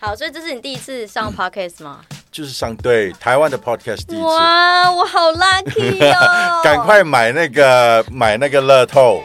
好，所以这是你第一次上 podcast 吗？就是上对台湾的 podcast 第一次。哇，我好 lucky 哦！赶快买那个买那个乐透。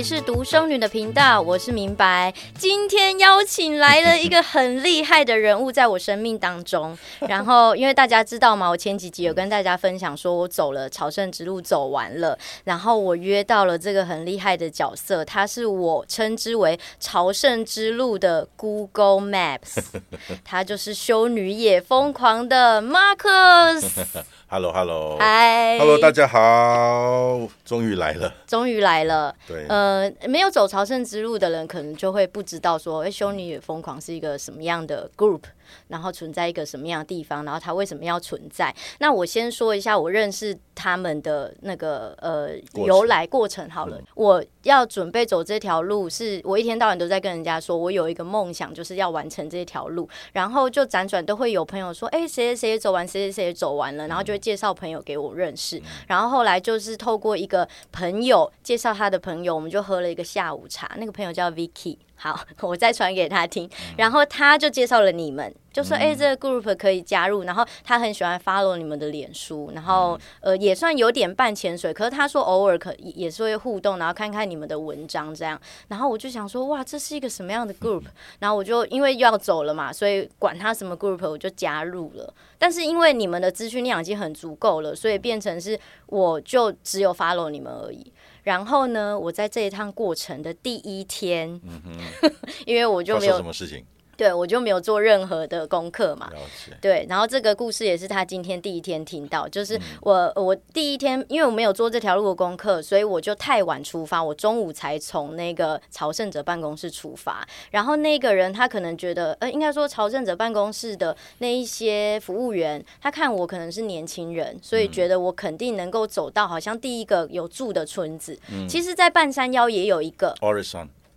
里是独生女的频道，我是明白。今天邀请来了一个很厉害的人物，在我生命当中。然后，因为大家知道吗？我前几集有跟大家分享，说我走了朝圣之路，走完了。然后我约到了这个很厉害的角色，他是我称之为朝圣之路的 Google Maps，他就是修女也疯狂的 Marcus。Hello，Hello，嗨，Hello，大家好，终于来了，终于来了。对，呃，没有走朝圣之路的人，可能就会不知道说，哎，修女也疯狂是一个什么样的 group。然后存在一个什么样的地方？然后它为什么要存在？那我先说一下我认识他们的那个呃由来过程好了。嗯、我要准备走这条路是，是我一天到晚都在跟人家说，我有一个梦想，就是要完成这条路。然后就辗转都会有朋友说，哎，谁谁谁走完，谁谁谁走完了，然后就会介绍朋友给我认识。嗯、然后后来就是透过一个朋友介绍他的朋友，我们就喝了一个下午茶。那个朋友叫 Vicky。好，我再传给他听，然后他就介绍了你们，就说：“哎、欸，这个 group 可以加入。”然后他很喜欢 follow 你们的脸书，然后呃也算有点半潜水，可是他说偶尔可也是会互动，然后看看你们的文章这样。然后我就想说：“哇，这是一个什么样的 group？” 然后我就因为又要走了嘛，所以管他什么 group，我就加入了。但是因为你们的资讯量已经很足够了，所以变成是我就只有 follow 你们而已。然后呢，我在这一趟过程的第一天，嗯哼，因为我就没有什么事情。对，我就没有做任何的功课嘛。对，然后这个故事也是他今天第一天听到，就是我我第一天，因为我没有做这条路的功课，所以我就太晚出发，我中午才从那个朝圣者办公室出发。然后那个人他可能觉得，呃，应该说朝圣者办公室的那一些服务员，他看我可能是年轻人，所以觉得我肯定能够走到好像第一个有住的村子。嗯。其实，在半山腰也有一个。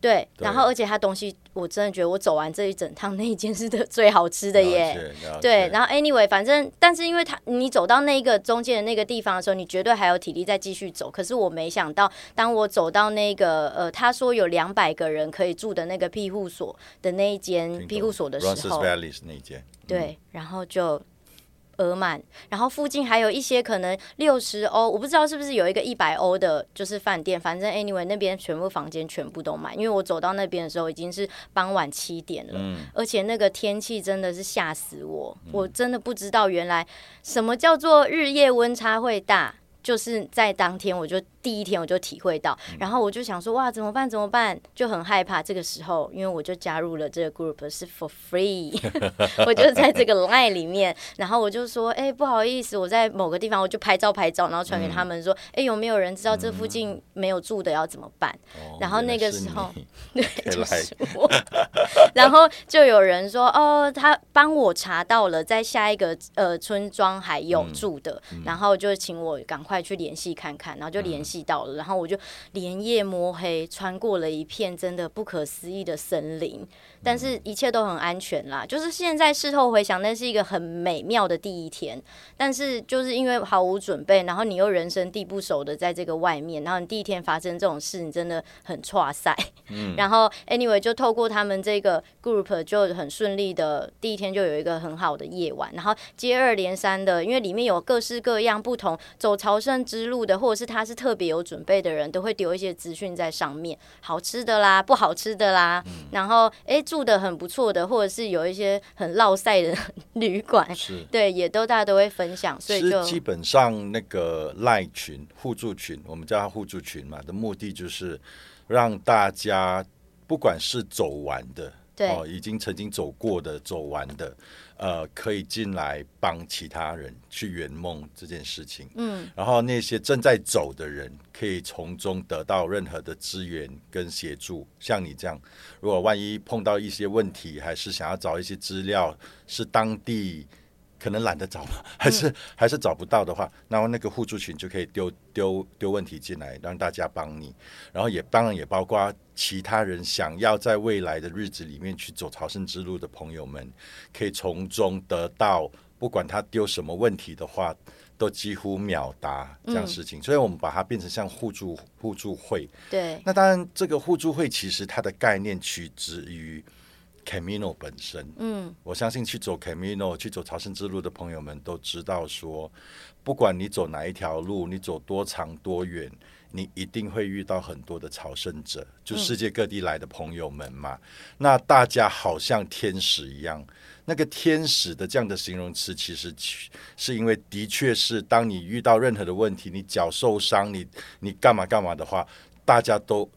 对，然后而且他东西，我真的觉得我走完这一整趟那一间是的最好吃的耶。对，然后 anyway，反正但是因为他你走到那个中间的那个地方的时候，你绝对还有体力再继续走。可是我没想到，当我走到那个呃，他说有两百个人可以住的那个庇护所的那一间庇护所的时候，对，然后就。额满，然后附近还有一些可能六十欧，我不知道是不是有一个一百欧的，就是饭店。反正 anyway 那边全部房间全部都满，因为我走到那边的时候已经是傍晚七点了，嗯、而且那个天气真的是吓死我，嗯、我真的不知道原来什么叫做日夜温差会大。就是在当天，我就第一天我就体会到，然后我就想说，哇，怎么办？怎么办？就很害怕。这个时候，因为我就加入了这个 group 是 for free，我就在这个 line 里面，然后我就说，哎、欸，不好意思，我在某个地方，我就拍照拍照，然后传给他们说，哎、欸，有没有人知道这附近没有住的要怎么办？然后那个时候，对，就是我，然后就有人说，哦，他帮我查到了，在下一个呃村庄还有住的，然后就请我赶快。快去联系看看，然后就联系到了，然后我就连夜摸黑穿过了一片真的不可思议的森林，但是一切都很安全啦。就是现在事后回想，那是一个很美妙的第一天，但是就是因为毫无准备，然后你又人生地不熟的在这个外面，然后你第一天发生这种事，你真的很挫塞。嗯，然后 anyway 就透过他们这个 group 就很顺利的第一天就有一个很好的夜晚，然后接二连三的，因为里面有各式各样不同走朝圣之路的，或者是他是特别有准备的人，都会丢一些资讯在上面，好吃的啦，不好吃的啦，嗯、然后哎住的很不错的，或者是有一些很落赛的旅馆，对，也都大家都会分享，所以就基本上那个赖群互助群，我们叫它互助群嘛，的目的就是让大家不管是走完的，对哦，已经曾经走过的，走完的。呃，可以进来帮其他人去圆梦这件事情，嗯，然后那些正在走的人可以从中得到任何的资源跟协助。像你这样，如果万一碰到一些问题，还是想要找一些资料，是当地。可能懒得找，还是、嗯、还是找不到的话，然后那个互助群就可以丢丢丢问题进来，让大家帮你。然后也当然也包括其他人想要在未来的日子里面去走朝圣之路的朋友们，可以从中得到。不管他丢什么问题的话，都几乎秒答这样事情。嗯、所以我们把它变成像互助互助会。对。那当然，这个互助会其实它的概念取之于 Camino 本身。嗯。我相信去走 Camino 去走朝圣之路的朋友们都知道说，不管你走哪一条路，你走多长多远。你一定会遇到很多的朝圣者，就世界各地来的朋友们嘛。嗯、那大家好像天使一样，那个天使的这样的形容词，其实是因为的确是，当你遇到任何的问题，你脚受伤，你你干嘛干嘛的话，大家都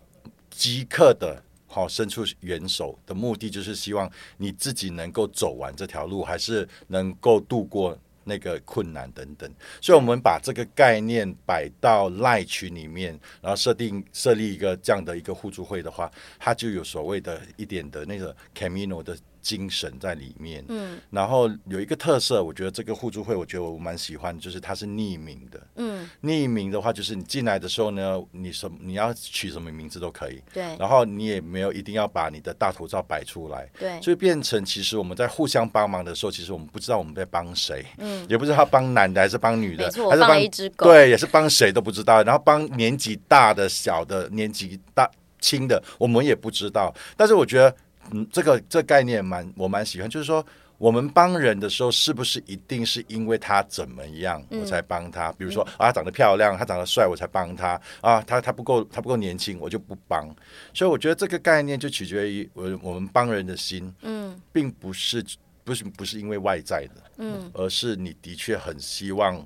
即刻的好伸出援手的目的，就是希望你自己能够走完这条路，还是能够度过。那个困难等等，所以我们把这个概念摆到赖群里面，然后设定设立一个这样的一个互助会的话，它就有所谓的一点的那个 Camino 的。精神在里面，嗯，然后有一个特色，我觉得这个互助会，我觉得我蛮喜欢，就是它是匿名的，嗯，匿名的话，就是你进来的时候呢，你什你要取什么名字都可以，对，然后你也没有一定要把你的大头照摆出来，对，所以变成其实我们在互相帮忙的时候，其实我们不知道我们在帮谁，嗯，也不知道帮男的还是帮女的，还是帮一只狗，对，也是帮谁都不知道，然后帮年纪大的、小的、年纪大轻的，我们也不知道，但是我觉得。嗯，这个这个概念蛮我蛮喜欢，就是说我们帮人的时候，是不是一定是因为他怎么样我才帮他？嗯、比如说啊，他长得漂亮，他长得帅，我才帮他啊。他他不够他不够年轻，我就不帮。所以我觉得这个概念就取决于我我们帮人的心，嗯，并不是不是不是因为外在的，嗯，而是你的确很希望，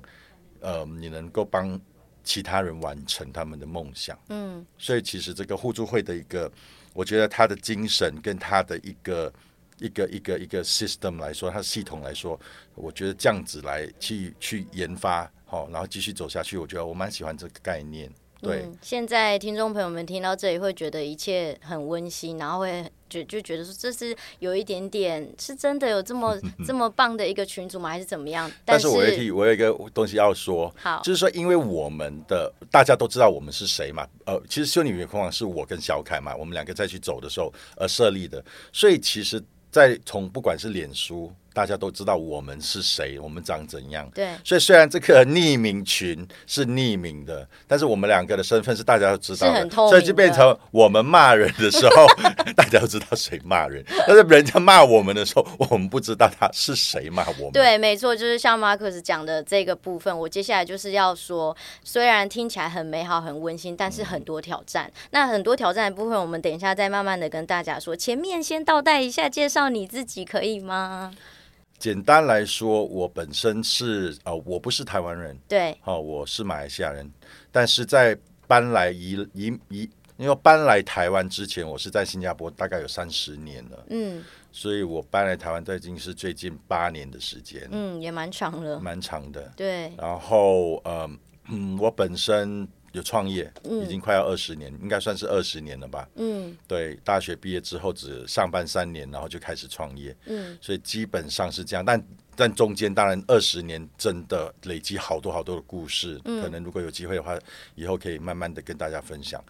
呃，你能够帮其他人完成他们的梦想，嗯。所以其实这个互助会的一个。我觉得他的精神跟他的一个一个一个一个 system 来说，他系统来说，我觉得这样子来去去研发，好，然后继续走下去，我觉得我蛮喜欢这个概念。对，嗯，现在听众朋友们听到这里会觉得一切很温馨，然后会就就觉得说这是有一点点是真的有这么 这么棒的一个群组吗？还是怎么样？但是，我有一我有一个东西要说，好，就是说因为我们的大家都知道我们是谁嘛，呃，其实修女远空网是我跟小凯嘛，我们两个再去走的时候而设立的，所以其实，在从不管是脸书。大家都知道我们是谁，我们长怎样。对，所以虽然这个匿名群是匿名的，但是我们两个的身份是大家都知道的，所以就变成我们骂人的时候，大家都知道谁骂人。但是人家骂我们的时候，我们不知道他是谁骂我们。对，没错，就是像马克斯讲的这个部分，我接下来就是要说，虽然听起来很美好、很温馨，但是很多挑战。嗯、那很多挑战的部分，我们等一下再慢慢的跟大家说。前面先倒带一下，介绍你自己可以吗？简单来说，我本身是呃，我不是台湾人，对，哦，我是马来西亚人，但是在搬来移移移，因为搬来台湾之前，我是在新加坡，大概有三十年了，嗯，所以我搬来台湾，已经是最近八年的时间，嗯，也蛮长了，蛮长的，对，然后呃嗯，我本身。有创业，已经快要二十年，嗯、应该算是二十年了吧。嗯，对，大学毕业之后只上班三年，然后就开始创业。嗯，所以基本上是这样。但但中间当然二十年真的累积好多好多的故事，嗯、可能如果有机会的话，以后可以慢慢的跟大家分享。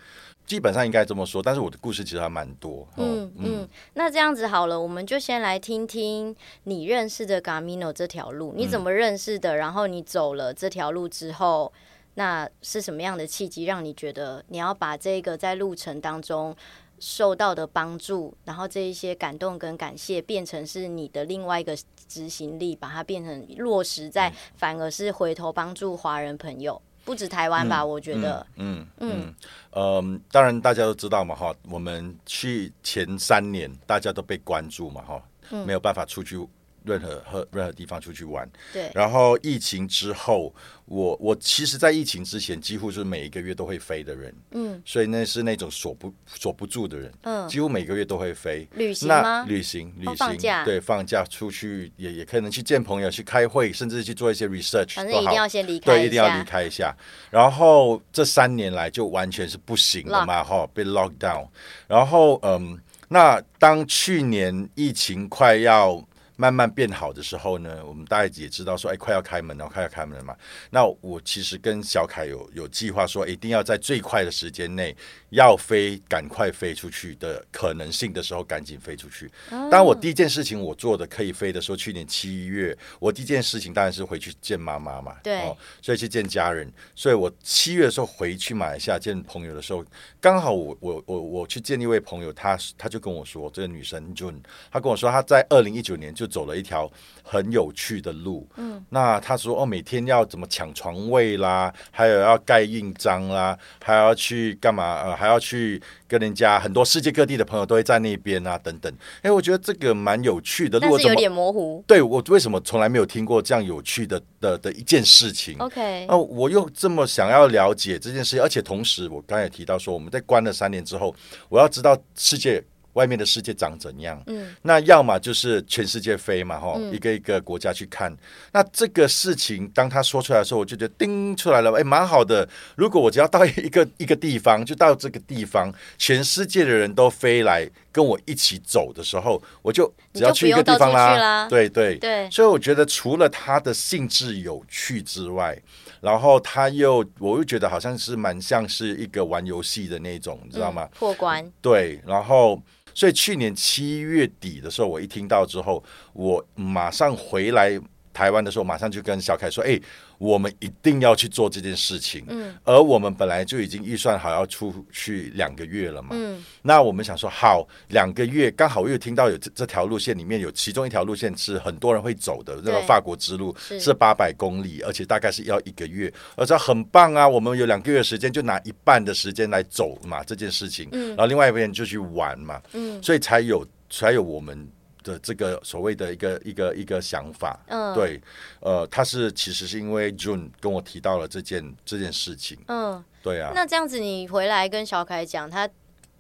基本上应该这么说，但是我的故事其实还蛮多。嗯嗯，嗯，那这样子好了，我们就先来听听你认识的 Gamino 这条路，你怎么认识的？嗯、然后你走了这条路之后。那是什么样的契机让你觉得你要把这个在路程当中受到的帮助，然后这一些感动跟感谢，变成是你的另外一个执行力，把它变成落实在，反而是回头帮助华人朋友，不止台湾吧？嗯、我觉得，嗯嗯嗯，当然大家都知道嘛，哈，我们去前三年大家都被关注嘛，哈，没有办法出去。任何和任何地方出去玩，对。然后疫情之后，我我其实，在疫情之前，几乎是每一个月都会飞的人，嗯。所以那是那种锁不锁不住的人，嗯。几乎每个月都会飞。旅行吗？旅行，旅行。哦、放假。对，放假出去也也可能去见朋友，去开会，甚至去做一些 research。反正一定要先离开。对，一定要离开一下。然后这三年来就完全是不行了嘛，哈被 lock down。然后，嗯，那当去年疫情快要慢慢变好的时候呢，我们大家也知道说，哎，快要开门了，快要开门了嘛。那我其实跟小凯有有计划说，一定要在最快的时间内要飞，赶快飞出去的可能性的时候，赶紧飞出去。当然，我第一件事情我做的可以飞的时候，去年七月，我第一件事情当然是回去见妈妈嘛，对，哦，所以去见家人。所以我七月的时候回去马来西亚见朋友的时候，刚好我我我我去见一位朋友，他他就跟我说，这个女生就他跟我说，他在二零一九年就走了一条很有趣的路。嗯，那他说哦，每天要怎么抢床位啦，还有要盖印章啦，还要去干嘛？呃，还要去跟人家很多世界各地的朋友都会在那边啊，等等。哎，我觉得这个蛮有趣的。但是有点模糊。对，我为什么从来没有听过这样有趣的的的一件事情？OK，哦，我又这么想要了解这件事情，而且同时我刚才也提到说，我们在关了三年之后，我要知道世界。外面的世界长怎样？嗯，那要么就是全世界飞嘛，哈、嗯，一个一个国家去看。那这个事情当他说出来的时候，我就觉得叮出来了，哎，蛮好的。如果我只要到一个 一个地方，就到这个地方，全世界的人都飞来跟我一起走的时候，我就只要去一个地方啦。啦对对对，所以我觉得除了它的性质有趣之外，然后他又，我又觉得好像是蛮像是一个玩游戏的那种，你知道吗？破关。对，然后。所以去年七月底的时候，我一听到之后，我马上回来台湾的时候，马上就跟小凯说：“哎，我们一定要去做这件事情。”嗯，而我们本来就已经预算好要出去两个月了嘛。嗯，那我们想说，好，两个月刚好又听到有这这条路线里面有其中一条路线是很多人会走的，那个法国之路是八百公里，而且大概是要一个月，而且很棒啊！我们有两个月时间，就拿一半的时间来走嘛这件事情。嗯，然后另外一边就去玩嘛。嗯，所以才有才有我们。的这个所谓的一个一个一个想法，嗯，对，呃，他是其实是因为 June 跟我提到了这件这件事情，嗯，对啊。那这样子你回来跟小凯讲，他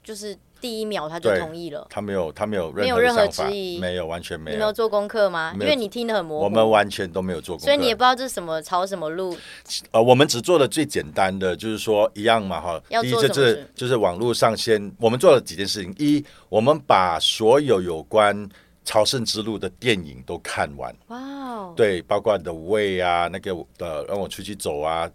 就是第一秒他就同意了，他没有他没有没有任何质疑，没有完全没有。你没有做功课吗？因为你听得很模糊，我们完全都没有做功课，所以你也不知道这是什么朝什么路。呃，我们只做了最简单的，就是说一样嘛，哈。第一就是就是网络上先，我们做了几件事情。一，我们把所有有关朝圣之路的电影都看完，哇哦！对，包括 The Way 啊，那个呃，让我出去走啊，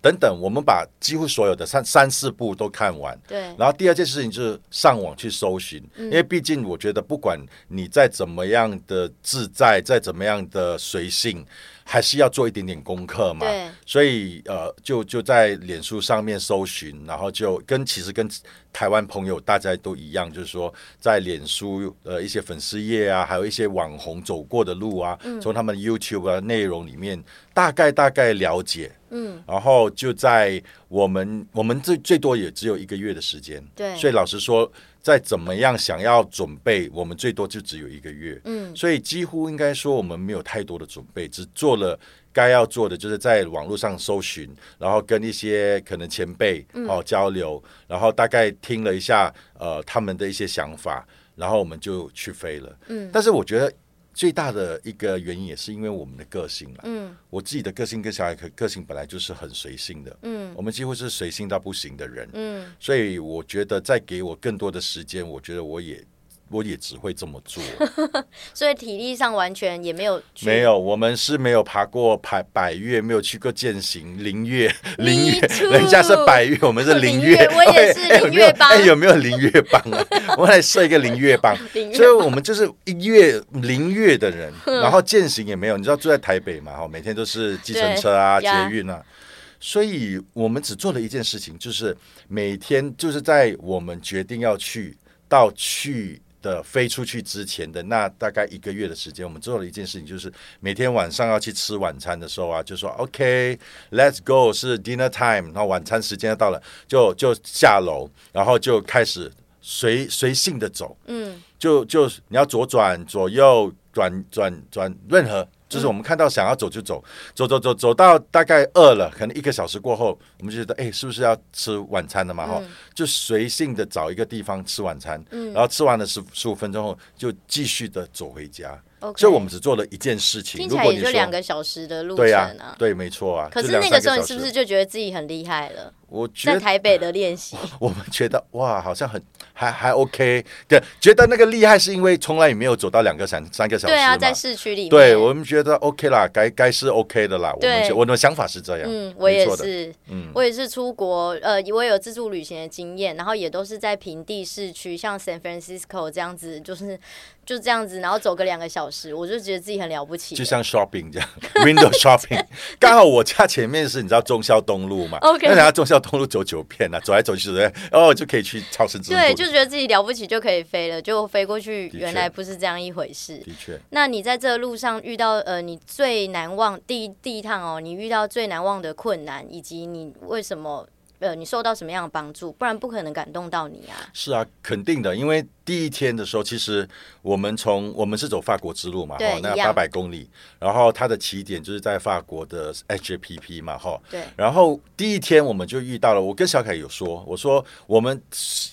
等等，我们把几乎所有的三三四部都看完。对。然后第二件事情就是上网去搜寻，嗯、因为毕竟我觉得，不管你再怎么样的自在，再怎么样的随性，还是要做一点点功课嘛。所以呃，就就在脸书上面搜寻，然后就跟其实跟。台湾朋友大家都一样，就是说在脸书呃一些粉丝页啊，还有一些网红走过的路啊，嗯、从他们 YouTube 啊内容里面大概大概了解，嗯，然后就在我们我们最最多也只有一个月的时间，对，所以老实说，再怎么样想要准备，我们最多就只有一个月，嗯，所以几乎应该说我们没有太多的准备，只做了。该要做的就是在网络上搜寻，然后跟一些可能前辈哦交流，然后大概听了一下呃他们的一些想法，然后我们就去飞了。嗯，但是我觉得最大的一个原因也是因为我们的个性了。嗯，我自己的个性跟小孩个个性本来就是很随性的。嗯，我们几乎是随性到不行的人。嗯，所以我觉得再给我更多的时间，我觉得我也。我也只会这么做，所以体力上完全也没有。没有，我们是没有爬过百百岳，没有去过践行灵岳，灵岳，人家是百岳，我们是灵岳。我也 是林岳帮。哎，有没有灵岳帮啊？我们来设一个灵岳帮。所以我们就是一月灵岳的人，然后践行也没有。你知道住在台北嘛？哈，每天都是计程车啊、捷运啊，所以我们只做了一件事情，就是每天就是在我们决定要去到去。的飞出去之前的那大概一个月的时间，我们做了一件事情，就是每天晚上要去吃晚餐的时候啊，就说 OK，Let's go，是 dinner time，然后晚餐时间到了，就就下楼，然后就开始随随性的走，嗯，就就你要左转、左右、转转转，任何。就是我们看到想要走就走，走走走走到大概饿了，可能一个小时过后，我们就觉得哎，是不是要吃晚餐了嘛？哈、嗯，就随性的找一个地方吃晚餐，嗯、然后吃完了十十五分钟后，就继续的走回家。所以我们只做了一件事情，听起来也就两个小时的路程啊。对、啊，对，没错啊。可是那个时候你是不是就觉得自己很厉害了？我觉得在台北的练习，我们觉得哇，好像很还还 OK，对，觉得那个厉害是因为从来也没有走到两个三三个小时，对啊，在市区里面，对我们觉得 OK 啦，该该是 OK 的啦。对我们我的想法是这样，嗯，我也是，嗯，我也是出国，呃，我有自助旅行的经验，然后也都是在平地市区，像 San Francisco 这样子，就是。就这样子，然后走个两个小时，我就觉得自己很了不起。就像 shopping 这样，window shopping。刚好我家前面是你知道忠孝东路嘛？OK。那人家忠孝东路走九遍啊，走来走去，走来，哦，就可以去超市。对，就觉得自己了不起就可以飞了，就飞过去，原来不是这样一回事。的确。那你在这个路上遇到呃，你最难忘第一第一趟哦，你遇到最难忘的困难，以及你为什么？呃，你受到什么样的帮助？不然不可能感动到你啊！是啊，肯定的，因为第一天的时候，其实我们从我们是走法国之路嘛，哈，那八百公里，然后它的起点就是在法国的 HPP 嘛，哈，对。然后第一天我们就遇到了，我跟小凯有说，我说我们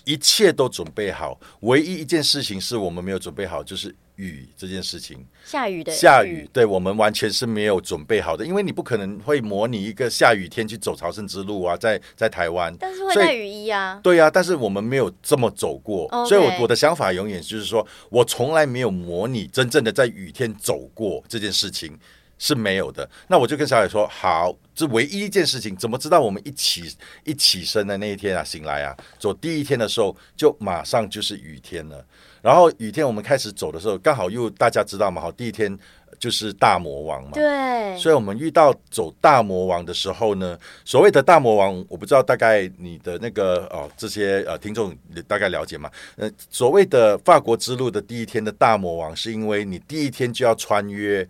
一切都准备好，唯一一件事情是我们没有准备好，就是。雨这件事情，下雨的下雨，对我们完全是没有准备好的，因为你不可能会模拟一个下雨天去走朝圣之路啊，在在台湾，但是会带雨衣啊，对啊，但是我们没有这么走过，Okay. 所以我我的想法永远就是说，我从来没有模拟真正的在雨天走过这件事情是没有的。那我就跟小海说，好，这唯一一件事情，怎么知道我们一起一起身的那一天啊，醒来啊，走第一天的时候，就马上就是雨天了。然后雨天我们开始走的时候，刚好又大家知道嘛，好，第一天就是大魔王嘛，对，所以我们遇到走大魔王的时候呢，所谓的大魔王，我不知道大概你的那个哦这些呃听众大概了解吗？呃，所谓的法国之路的第一天的大魔王，是因为你第一天就要穿越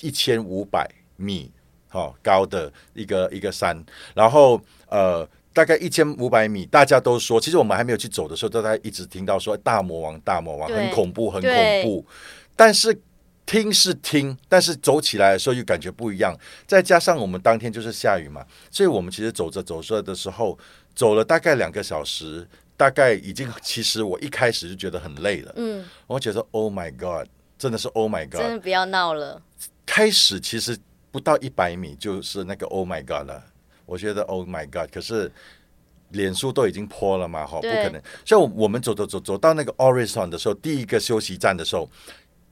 一千五百米好、哦、高的一个一个山，然后呃。大概一千五百米，大家都说，其实我们还没有去走的时候，大家一直听到说大魔王，大魔王很恐怖，很恐怖。但是听是听，但是走起来的时候又感觉不一样。再加上我们当天就是下雨嘛，所以我们其实走着走着的时候，走了大概两个小时，大概已经其实我一开始就觉得很累了。嗯，我觉得 Oh my God，真的是 Oh my God，真的不要闹了。开始其实不到一百米就是那个 Oh my God 了。我觉得 Oh my God！可是脸书都已经破了嘛，哈，不可能。所以我们走走走走到那个 Orisson 的时候，第一个休息站的时候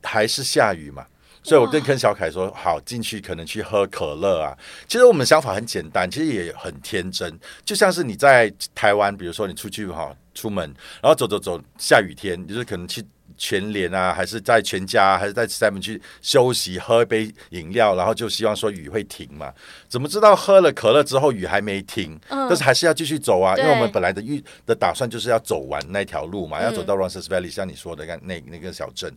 还是下雨嘛，所以我跟跟小凯说：“好，进去可能去喝可乐啊。”其实我们想法很简单，其实也很天真，就像是你在台湾，比如说你出去哈，出门，然后走走走，下雨天，就是可能去。全联啊，还是在全家，还是在 Seven 去休息，喝一杯饮料，然后就希望说雨会停嘛？怎么知道喝了可乐之后雨还没停？嗯、但是还是要继续走啊，因为我们本来的预的打算就是要走完那条路嘛，要走到 Ronces Valley，像你说的那那那个小镇。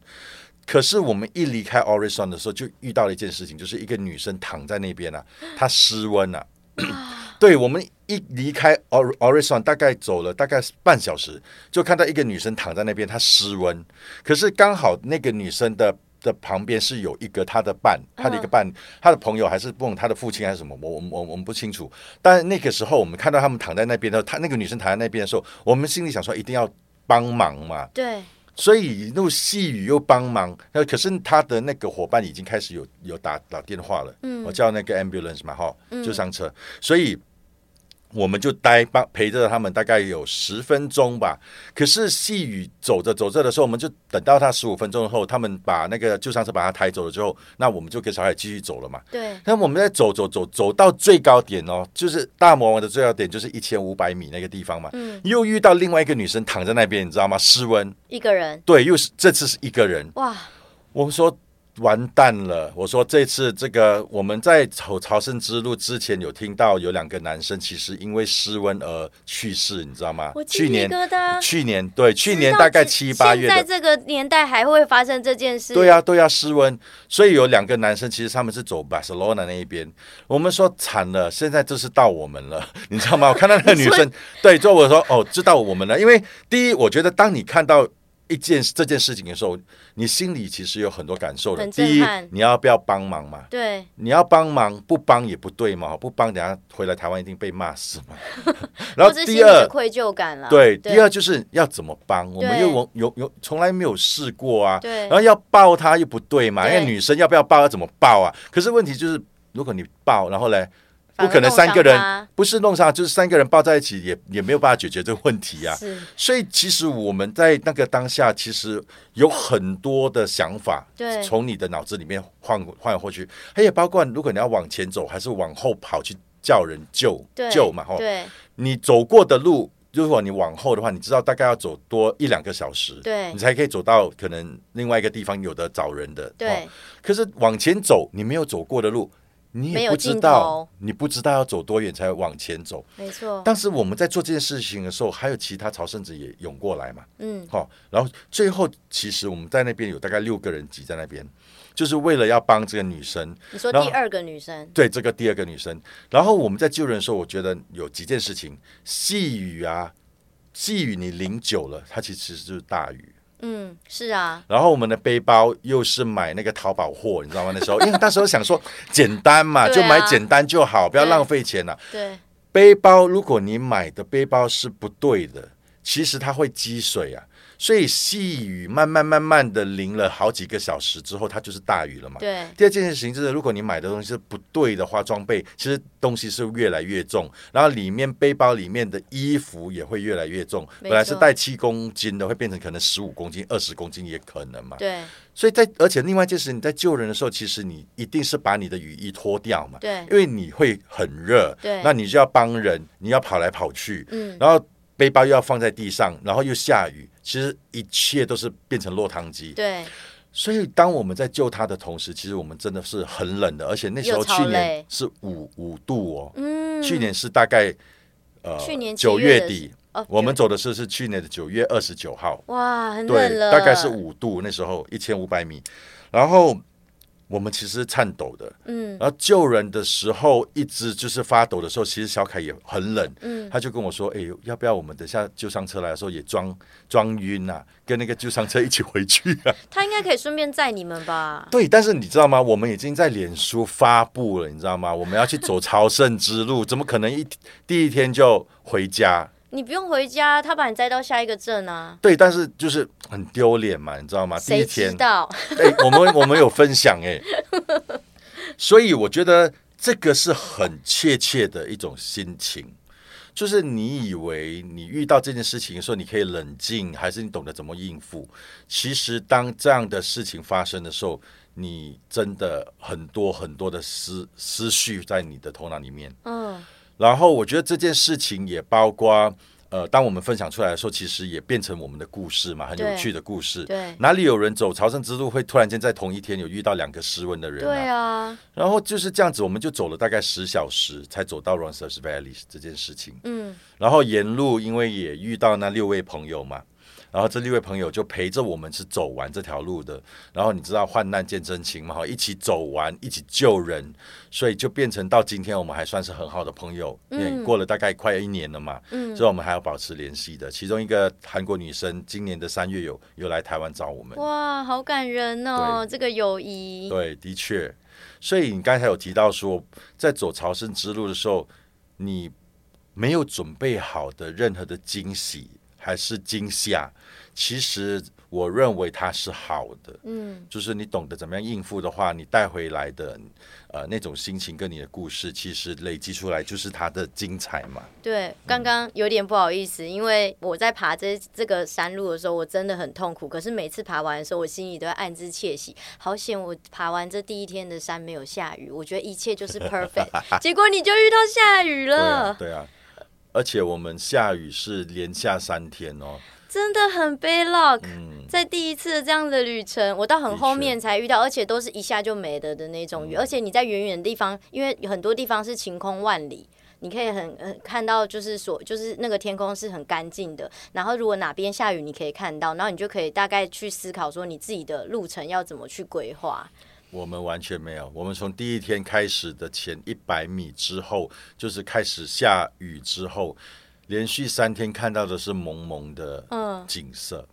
可是我们一离开 Orisson 的时候，就遇到了一件事情，就是一个女生躺在那边啊，她失温啊。对，我们一离开 Orisson 大概走了大概半小时，就看到一个女生躺在那边，她失温。可是刚好那个女生的的旁边是有一个她的伴，她的一个伴，她的朋友还是不懂她的父亲还是什么，我我我我们不清楚。但那个时候我们看到他们躺在那边的她那个女生躺在那边的时候，我们心里想说一定要帮忙嘛。对。所以那细雨又帮忙，那可是他的那个伙伴已经开始有有打打电话了，嗯，我叫那个 ambulance 嘛，哈，就上车，所以。我们就待帮陪着他们大概有十分钟吧。可是细雨走着走着的时候，我们就等到他十五分钟后，他们把那个救伤车把他抬走了之后，那我们就跟小海继续走了嘛。对。那我们在走走走走到最高点哦，就是大魔王的最高点，就是一千五百米那个地方嘛。嗯。又遇到另外一个女生躺在那边，你知道吗？失温。一个人。对，又是这次是一个人。哇。我们说。完蛋了！我说这次这个我们在走朝圣之路之前有听到有两个男生其实因为失温而去世，你知道吗？去年，去年对，去年大概七八月，在这个年代还会发生这件事？对呀、啊，对呀、啊，失温，所以有两个男生其实他们是走巴塞罗那那一边。我们说惨了，现在就是到我们了，你知道吗？我看到那个女生，对，就我说哦，知道我们了，因为第一，我觉得当你看到。一件这件事情的时候，你心里其实有很多感受的。第一，你要不要帮忙嘛？对，你要帮忙，不帮也不对嘛。不帮，等下回来台湾一定被骂死嘛。然后第二，愧疚感了。对，第二就是要怎么帮？我们又有有有从来没有试过啊。对。然后要抱他又不对嘛，因为女生要不要抱要怎么抱啊？可是问题就是，如果你抱，然后嘞，不可能三个人不是弄伤，就是三个人抱在一起也也没有办法解决这个问题啊。是，所以其实我们在那个当下，其实有很多的想法，对，从你的脑子里面换换过去，还有包括如果你要往前走，还是往后跑去叫人救救嘛，吼，对，你走过的路。如果你往后的话，你知道大概要走多一两个小时，对，你才可以走到可能另外一个地方有的找人的。对、哦，可是往前走，你没有走过的路，你也不知道，你不知道要走多远才往前走。没错。当时我们在做这件事情的时候，还有其他朝圣者也涌过来嘛。嗯。好、哦，然后最后其实我们在那边有大概六个人挤在那边。就是为了要帮这个女生。你说第二个女生？对，这个第二个女生。然后我们在救人的时候，我觉得有几件事情，细雨啊，细雨你淋久了，它其实就是大雨。嗯，是啊。然后我们的背包又是买那个淘宝货，你知道吗？那时候因为那时候想说简单嘛，就买简单就好，不要浪费钱了。对。背包，如果你买的背包是不对的，其实它会积水啊。所以细雨慢慢慢慢的淋了好几个小时之后，它就是大雨了嘛。对。第二件事情就是，如果你买的东西是不对的话，装备其实东西是越来越重，然后里面背包里面的衣服也会越来越重。本来是带七公斤的，会变成可能十五公斤、二十公斤也可能嘛。对。所以在而且另外一件事，你在救人的时候，其实你一定是把你的雨衣脱掉嘛。对。因为你会很热。对。那你就要帮人，你要跑来跑去。嗯。然后。背包又要放在地上，然后又下雨，其实一切都是变成落汤鸡。对，所以当我们在救他的同时，其实我们真的是很冷的，而且那时候去年是五五度哦。嗯，去年是大概呃去年九月底，哦，我们走的是是去年的九月二十九号。哇，很冷了。对，大概是五度，那时候一千五百米，然后。我们其实是颤抖的，嗯，然后救人的时候一直就是发抖的时候，其实小凯也很冷，嗯，他就跟我说：“哎，要不要我们等下救伤车来的时候也装装晕啊，跟那个救伤车一起回去啊？” 他应该可以顺便载你们吧？对，但是你知道吗？我们已经在脸书发布了，你知道吗？我们要去走朝圣之路，怎么可能一第一天就回家？你不用回家，他把你载到下一个镇啊。对，但是就是很丢脸嘛，你知道吗？第一天？哎，我们 我们有分享哎，所以我觉得这个是很切切的一种心情，就是你以为你遇到这件事情的时候，你可以冷静，还是你懂得怎么应付？其实当这样的事情发生的时候，你真的很多很多的思思绪在你的头脑里面。嗯。然后我觉得这件事情也包括，呃，当我们分享出来的时候，其实也变成我们的故事嘛，很有趣的故事。对，哪里有人走朝圣之路会突然间在同一天有遇到两个失温的人？对啊。然后就是这样子，我们就走了大概十小时才走到 Roncesvalles 这件事情。嗯。然后沿路因为也遇到那六位朋友嘛。然后这六位朋友就陪着我们是走完这条路的，然后你知道患难见真情嘛，哈，一起走完，一起救人，所以就变成到今天我们还算是很好的朋友，嗯。过了大概快一年了嘛，嗯，所以我们还要保持联系的。其中一个韩国女生今年的三月有有来台湾找我们，哇，好感人哦，这个友谊，对，的确，所以你刚才有提到说，在走朝圣之路的时候，你没有准备好的任何的惊喜。还是惊吓，其实我认为它是好的，嗯，就是你懂得怎么样应付的话，你带回来的呃那种心情跟你的故事，其实累积出来就是它的精彩嘛。对，刚刚有点不好意思，嗯、因为我在爬这这个山路的时候，我真的很痛苦。可是每次爬完的时候，我心里都会暗自窃喜，好险我爬完这第一天的山没有下雨，我觉得一切就是 perfect。结果你就遇到下雨了，对啊。对啊而且我们下雨是连下三天哦，真的很悲 luck。嗯，在第一次这样的旅程，我到很后面才遇到，而且都是一下就没了的那种雨。嗯，而且你在远远的地方，因为很多地方是晴空万里，你可以很很看到，就是所，就是那个天空是很干净的。然后如果哪边下雨，你可以看到，然后你就可以大概去思考说，你自己的路程要怎么去规划。我们完全没有，我们从第一天开始的前一百米之后，就是开始下雨之后，连续三天看到的是蒙蒙的景色。嗯，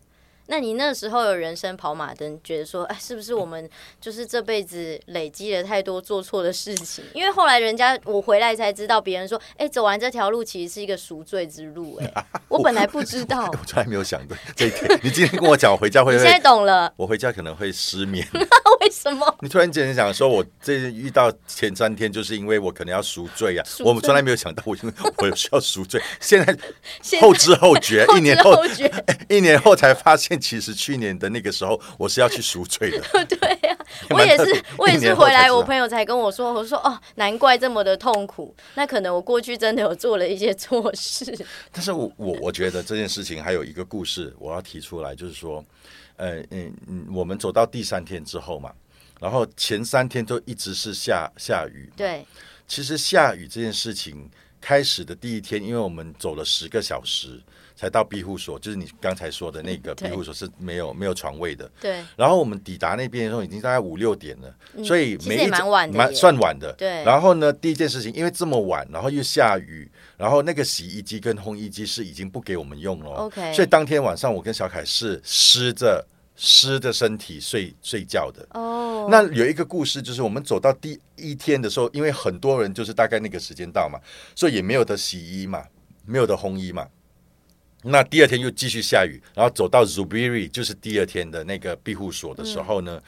那你那时候有人生跑马灯，觉得说，哎，是不是我们就是这辈子累积了太多做错的事情？因为后来人家我回来才知道，别人说，哎，走完这条路其实是一个赎罪之路。哎，我本来不知道，我从来没有想过这一点。你今天跟我讲，我回家会，你现在懂了。我回家可能会失眠。为什么？你突然间想说，我这遇到前三天，就是因为我可能要赎罪啊。罪我们从来没有想到，我因为 我需要赎罪。现在后知后觉，一年后，一年后才发现，其实去年的那个时候，我是要去赎罪的。对呀、啊，我也是，我也是回来，我朋友才跟我说，我说哦，难怪这么的痛苦，那可能我过去真的有做了一些错事。但是我我我觉得这件事情还有一个故事，我要提出来，就是说，呃嗯嗯，我们走到第三天之后嘛，然后前三天都一直是下下雨。对，其实下雨这件事情。开始的第一天，因为我们走了十个小时才到庇护所，就是你刚才说的那个庇护所是没有没有床位的。对。然后我们抵达那边的时候，已经大概五六点了，嗯、所以没蛮晚的，蛮算晚的。对。然后呢，第一件事情，因为这么晚，然后又下雨，然后那个洗衣机跟烘衣机是已经不给我们用了。OK。所以当天晚上，我跟小凯是湿着。湿的身体睡睡觉的哦，那有一个故事，就是我们走到第一天的时候，因为很多人就是大概那个时间到嘛，所以也没有得洗衣嘛，没有得烘衣嘛。那第二天又继续下雨，然后走到 Zubiri 就是第二天的那个庇护所的时候呢，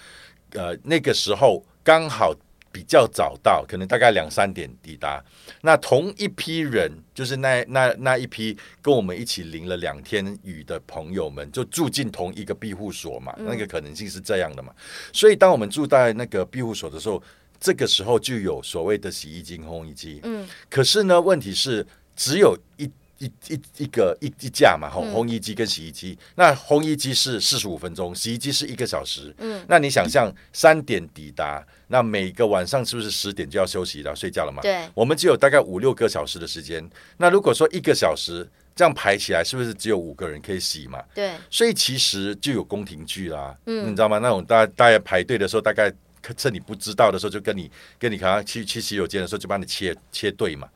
嗯、呃，那个时候刚好。比较早到，可能大概两三点抵达。那同一批人，就是那那那一批跟我们一起淋了两天雨的朋友们，就住进同一个庇护所嘛。嗯、那个可能性是这样的嘛。所以当我们住在那个庇护所的时候，这个时候就有所谓的洗衣机、烘衣机。嗯。可是呢，问题是只有一。一一一个一一架嘛，吼烘衣机跟洗衣机，嗯、那烘衣机是四十五分钟，洗衣机是一个小时。嗯，那你想象三点抵达，那每个晚上是不是十点就要休息了，睡觉了嘛？对，我们只有大概五六个小时的时间。那如果说一个小时这样排起来，是不是只有五个人可以洗嘛？对，所以其实就有宫廷剧啦。嗯，你知道吗？那种大大家排队的时候，大概。趁你不知道的时候，就跟你跟你刚刚去去洗手间的时候，就帮你切切对嘛。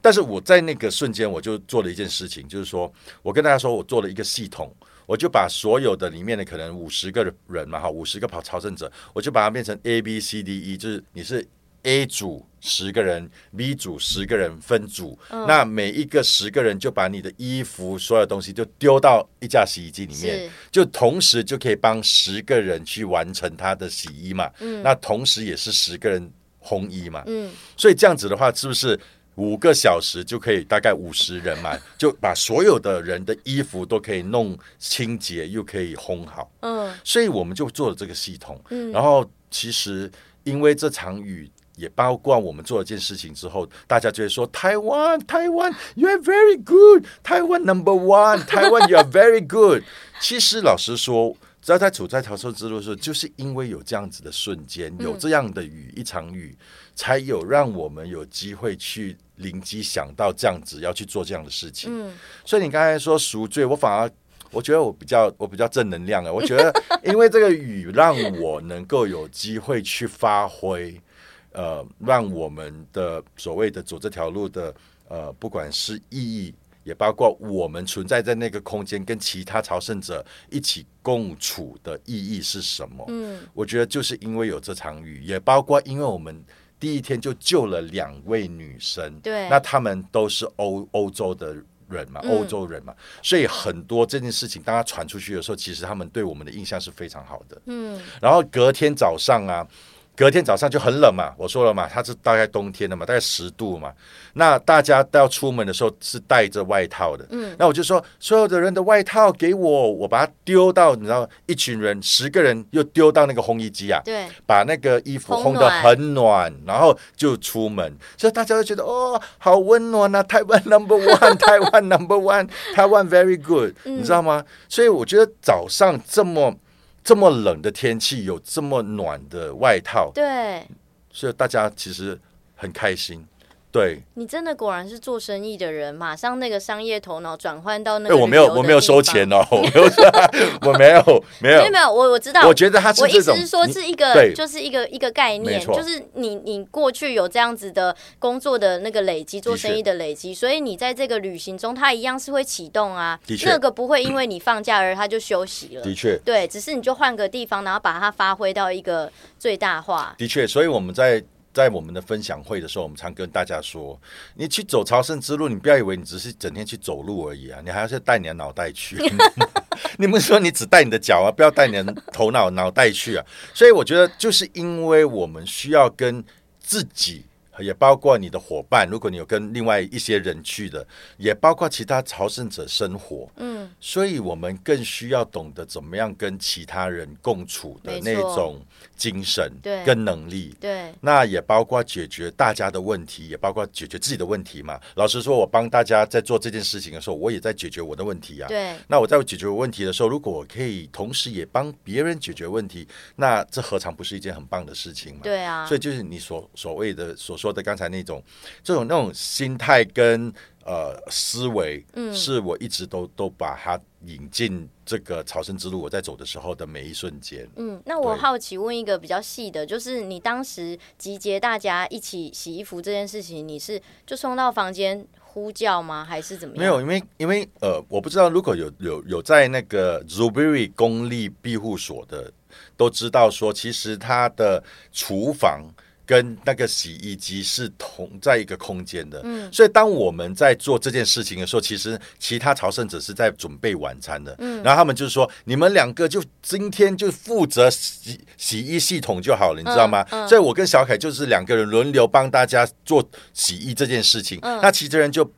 但是我在那个瞬间，我就做了一件事情，就是说我跟大家说，我做了一个系统，我就把所有的里面的可能五十个人嘛，哈，五十个跑朝圣者，我就把它变成 A B C D E，就是你是。A 组十个人，B 组十个人分组，嗯、那每一个十个人就把你的衣服所有东西就丢到一架洗衣机里面，就同时就可以帮十个人去完成他的洗衣嘛。嗯、那同时也是十个人烘衣嘛。嗯、所以这样子的话，是不是五个小时就可以大概五十人嘛？就把所有的人的衣服都可以弄清洁，又可以烘好。嗯，所以我们就做了这个系统。嗯，然后其实因为这场雨。也包括我们做了件事情之后，大家就会说台湾，台湾，you are very good，台湾 number one，台湾 you are very good。其实老实说，只要在处在逃生之路的时候，就是因为有这样子的瞬间，有这样的雨，嗯、一场雨，才有让我们有机会去灵机想到这样子要去做这样的事情。嗯，所以你刚才说赎罪，我反而我觉得我比较我比较正能量啊。我觉得因为这个雨让我能够有机会去发挥。呃，让我们的所谓的走这条路的呃，不管是意义，也包括我们存在在那个空间跟其他朝圣者一起共处的意义是什么？嗯，我觉得就是因为有这场雨，也包括因为我们第一天就救了两位女生，对，那他们都是欧欧洲的人嘛，欧洲人嘛，嗯，所以很多这件事情当他传出去的时候，其实他们对我们的印象是非常好的。嗯，然后隔天早上啊。隔天早上就很冷嘛，我说了嘛，它是大概冬天的嘛，大概十度嘛。那大家都要出门的时候是带着外套的，嗯，那我就说所有的人的外套给我，我把它丢到，你知道，一群人十个人又丢到那个烘衣机啊，对，把那个衣服烘得很暖，暖然后就出门，所以大家都觉得哦，好温暖啊，台湾 number one，台湾 number one，台湾 very good，嗯，你知道吗？所以我觉得早上这么。这么冷的天气，有这么暖的外套，对，所以大家其实很开心。对，你真的果然是做生意的人，马上那个商业头脑转换到那个。欸、我没有，我没有收钱哦，我没有，我没有，没有，没有，我我知道。我觉得他是这种，我意思是说是一个，就是一个一个概念，就是你你过去有这样子的工作的那个累积，做生意的累积，所以你在这个旅行中，它一样是会启动啊。的确，那个不会因为你放假而它就休息了。的确，对，只是你就换个地方，然后把它发挥到一个最大化。的确，所以我们在。在我们的分享会的时候，我们常跟大家说：你去走朝圣之路，你不要以为你只是整天去走路而已啊，你还要去带你的脑袋去。你们说你只带你的脚啊，不要带你的头脑脑袋去啊。所以我觉得，就是因为我们需要跟自己。也包括你的伙伴，如果你有跟另外一些人去的，也包括其他朝圣者生活。嗯，所以我们更需要懂得怎么样跟其他人共处的那种精神，对，跟能力。对，那也包括解决大家的问题，也包括解决自己的问题嘛。老实说，我帮大家在做这件事情的时候，我也在解决我的问题啊。对，那我在解决问题的时候，如果我可以同时也帮别人解决问题，那这何尝不是一件很棒的事情嘛？对啊，所以就是你所所谓的所说的刚才那种这种那种心态跟呃思维，嗯，是我一直都都把它引进这个朝圣之路。我在走的时候的每一瞬间，嗯，那我好奇问一个比较细的，就是你当时集结大家一起洗衣服这件事情，你是就送到房间呼叫吗？还是怎么样？没有，因为因为呃，我不知道如果有有有在那个 Zubiri 公立庇护所的，都知道说，其实他的厨房。跟那个洗衣机是同在一个空间的，嗯，所以当我们在做这件事情的时候，其实其他朝圣者是在准备晚餐的，嗯，然后他们就是说，你们两个就今天就负责洗洗衣系统就好了，你知道吗？嗯嗯、所以我跟小凯就是两个人轮流帮大家做洗衣这件事情，嗯、那其他人就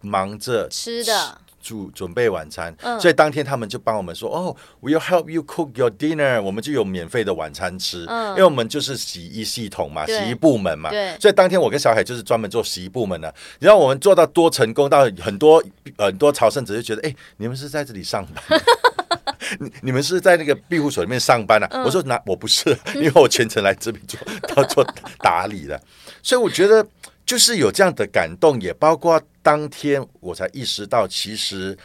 忙着吃的。准准备晚餐，嗯、所以当天他们就帮我们说：“哦，We'll help you cook your dinner。”我们就有免费的晚餐吃，嗯、因为我们就是洗衣系统嘛，洗衣部门嘛。对所以当天我跟小海就是专门做洗衣部门的。然后我们做到多成功，到很多很多朝圣者就觉得：“哎，你们是在这里上班？你你们是在那个庇护所里面上班啊？”嗯、我说：“那我不是，因为我全程来这边做，要做打理的。”所以我觉得。就是有这样的感动，也包括当天我才意识到，其实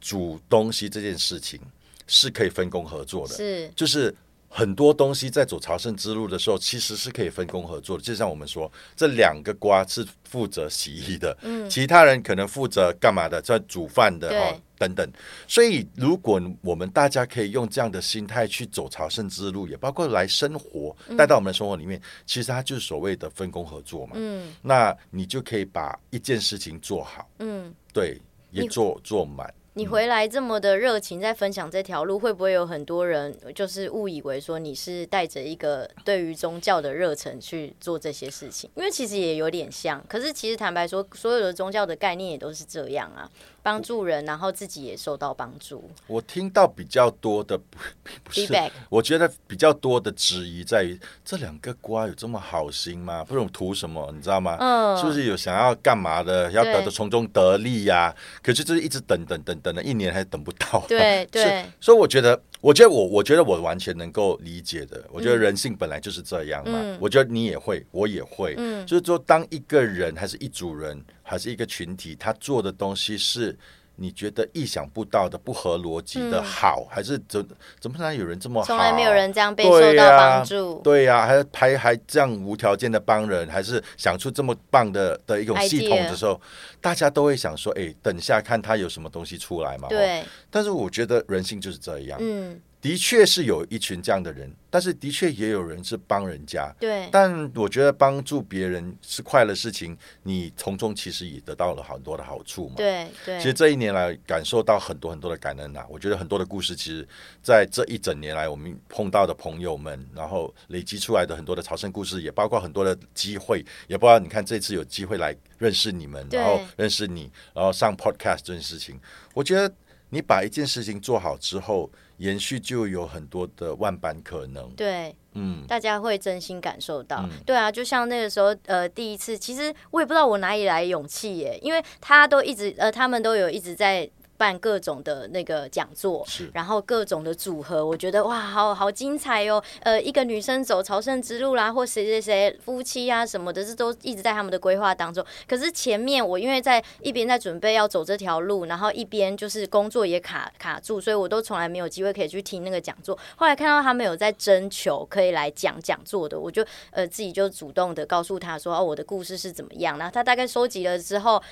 煮东西这件事情是可以分工合作的。是，就是很多东西在走朝圣之路的时候，其实是可以分工合作的。就像我们说，这两个瓜是负责洗衣的，嗯，其他人可能负责干嘛的，在煮饭的，哈。等等，所以如果我们大家可以用这样的心态去走朝圣之路，也包括来生活，带到我们的生活里面，嗯、其实它就是所谓的分工合作嘛。嗯，那你就可以把一件事情做好。嗯，对，也做做满。你回来这么的热情，在分享这条路，会不会有很多人就是误以为说你是带着一个对于宗教的热忱去做这些事情？因为其实也有点像，可是其实坦白说，所有的宗教的概念也都是这样啊。帮助人，然后自己也受到帮助。我听到比较多的不 不是我觉得比较多的质疑在于这两个瓜有这么好心吗？不懂图什么，你知道吗？嗯，是不是有想要干嘛的？要得的从中得利呀、啊？可是就是一直等等等等了一年还等不到。对 对，所以我觉得，我觉得我我觉得我完全能够理解的。我觉得人性本来就是这样嘛。嗯、我觉得你也会，我也会。嗯，就是说，当一个人还是一组人。还是一个群体，他做的东西是你觉得意想不到的、不合逻辑的好，嗯、还是怎怎么可能有人这么好？从来没有人这样被受到帮助，对呀、啊，还还还这样无条件的帮人，还是想出这么棒的的一种系统的时候.大家都会想说：哎，等下看他有什么东西出来嘛？对。但是我觉得人性就是这样。嗯。的确是有一群这样的人，但是的确也有人是帮人家。对，但我觉得帮助别人是快乐事情，你从中其实也得到了很多的好处嘛。对对。其实这一年来感受到很多很多的感恩啊，我觉得很多的故事，其实在这一整年来我们碰到的朋友们，然后累积出来的很多的朝圣故事，也包括很多的机会，也包括你看这次有机会来认识你们，然后认识你，然后上 podcast 这件事情，我觉得你把一件事情做好之后。延续就有很多的万般可能，对，嗯，大家会真心感受到，嗯、对啊，就像那个时候，呃，第一次，其实我也不知道我哪里来勇气耶，因为他都一直，呃，他们都有一直在办各种的那个讲座，然后各种的组合，我觉得哇，好好精彩哦。呃，一个女生走朝圣之路啦，或谁谁谁夫妻啊什么的，这都一直在他们的规划当中。可是前面我因为在一边在准备要走这条路，然后一边就是工作也卡卡住，所以我都从来没有机会可以去听那个讲座。后来看到他们有在征求可以来讲讲座的，我就呃自己就主动的告诉他说，哦，我的故事是怎么样。然后他大概收集了之后。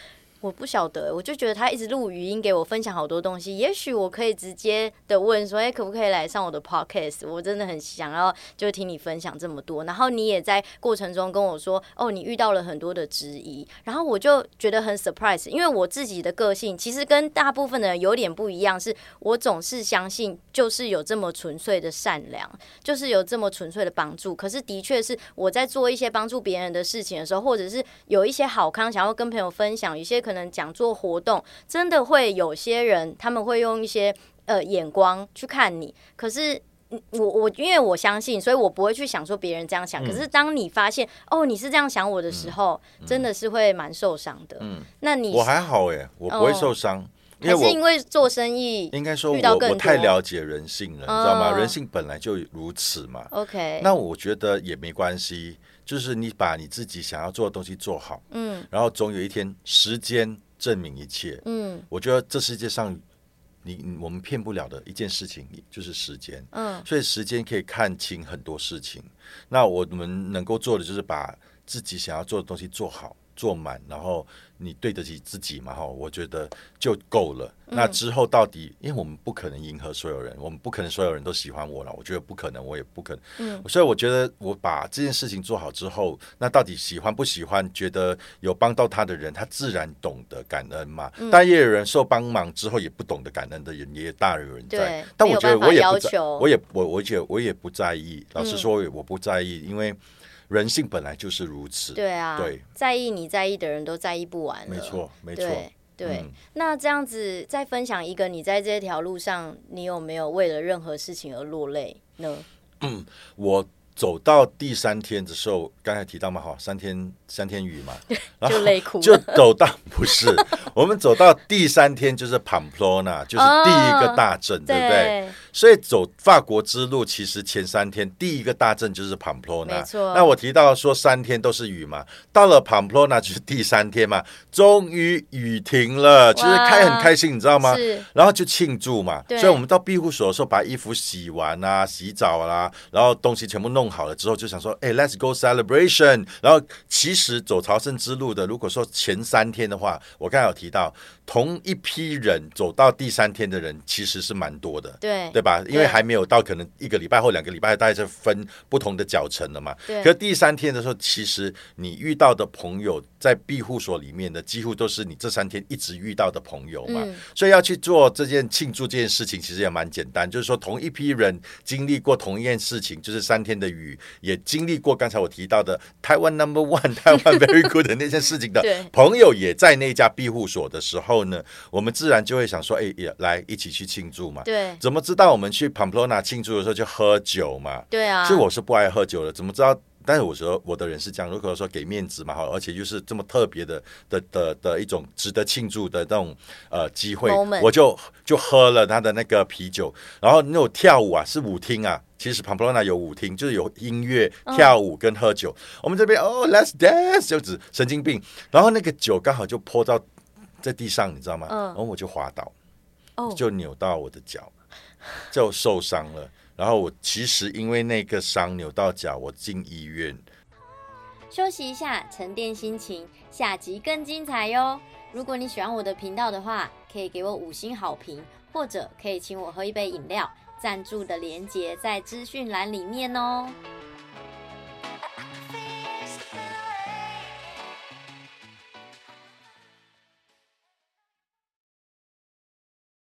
我不晓得，我就觉得他一直录语音给我分享好多东西，也许我可以直接的问说，哎，可不可以来上我的 podcast？我真的很想要就听你分享这么多，然后你也在过程中跟我说，哦，你遇到了很多的质疑，然后我就觉得很 surprise，因为我自己的个性其实跟大部分的人有点不一样，是我总是相信就是有这么纯粹的善良，就是有这么纯粹的帮助，可是的确是我在做一些帮助别人的事情的时候，或者是有一些好康想要跟朋友分享，一些可。可能讲座活动真的会有些人，他们会用一些呃眼光去看你。可是我我因为我相信，所以我不会去想说别人这样想。嗯、可是当你发现哦你是这样想我的时候，嗯、真的是会蛮受伤的。嗯，那你我还好哎，我不会受伤，哦、因为还是因为做生意应该说我我太了解人性了，哦、你知道吗？人性本来就如此嘛。OK，那我觉得也没关系。就是你把你自己想要做的东西做好，嗯，然后总有一天时间证明一切，嗯，我觉得这世界上你我们骗不了的一件事情，就是时间，嗯，所以时间可以看清很多事情。那我们能够做的就是把自己想要做的东西做好。做满，然后你对得起自己嘛？哈，我觉得就够了。嗯、那之后到底，因为我们不可能迎合所有人，我们不可能所有人都喜欢我了。我觉得不可能，我也不可能。嗯，所以我觉得我把这件事情做好之后，那到底喜欢不喜欢？觉得有帮到他的人，他自然懂得感恩嘛。嗯、但也有人受帮忙之后也不懂得感恩的人，也大有人在。对但我觉得我也不在，我也我我觉得我也不在意。老实说，我不在意，嗯、因为。人性本来就是如此。对啊，对，在意你在意的人都在意不完。没错，没错。对，嗯、那这样子再分享一个，你在这条路上，你有没有为了任何事情而落泪呢？嗯，我走到第三天的时候，刚才提到嘛，哈，三天三天雨嘛，就累哭，就走到不是，我们走到第三天就是 Pamplona，就是第一个大镇，哦、对不对？对所以走法国之路，其实前三天第一个大镇就是错。那我提到说三天都是雨嘛，到了 Pamplona 就是第三天嘛，终于雨停了，其实开很开心，你知道吗？是。然后就庆祝嘛。对。所以我们到庇护所的时候，把衣服洗完啊，洗澡啦、啊，然后东西全部弄好了之后，就想说，哎，Let's go celebration。然后其实走朝圣之路的，如果说前三天的话，我刚才有提到，同一批人走到第三天的人，其实是蛮多的。对。对。吧，因为还没有到，可能一个礼拜或两个礼拜，大概是分不同的脚程了嘛。对。可是第三天的时候，其实你遇到的朋友在庇护所里面的，几乎都是你这三天一直遇到的朋友嘛。嗯。所以要去做这件庆祝这件事情，其实也蛮简单，就是说同一批人经历过同一件事情，就是三天的雨，也经历过刚才我提到的台湾 Number One、台湾 Very Good 的那件事情的 朋友，也在那家庇护所的时候呢，我们自然就会想说，哎，也来一起去庆祝嘛。对。怎么知道？我们去 Pamplona 庆祝的时候就喝酒嘛，对啊，其实我是不爱喝酒的，怎么知道？但是我说我的人是这样，如果说给面子嘛，好，而且就是这么特别的的的的一种值得庆祝的那种呃机会.我就就喝了他的那个啤酒，然后那种跳舞啊，是舞厅啊，其实 Pamplona 有舞厅，就是有音乐、跳舞跟喝酒。嗯、我们这边哦，Let's dance，就指神经病，然后那个酒刚好就泼到在地上，你知道吗？嗯，然后我就滑倒，哦，就扭到我的脚。就受伤了，然后我其实因为那个伤扭到脚，我进医院。休息一下，沉淀心情，下集更精彩哟！如果你喜欢我的频道的话，可以给我五星好评，或者可以请我喝一杯饮料，赞助的连接在资讯栏里面哦。